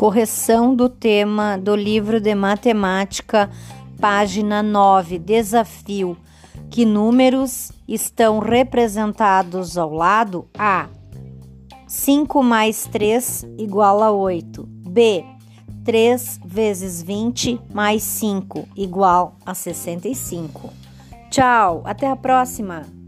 Correção do tema do livro de matemática, página 9, desafio. Que números estão representados ao lado? A. 5 mais 3 igual a 8. B. 3 vezes 20 mais 5 igual a 65. Tchau, até a próxima!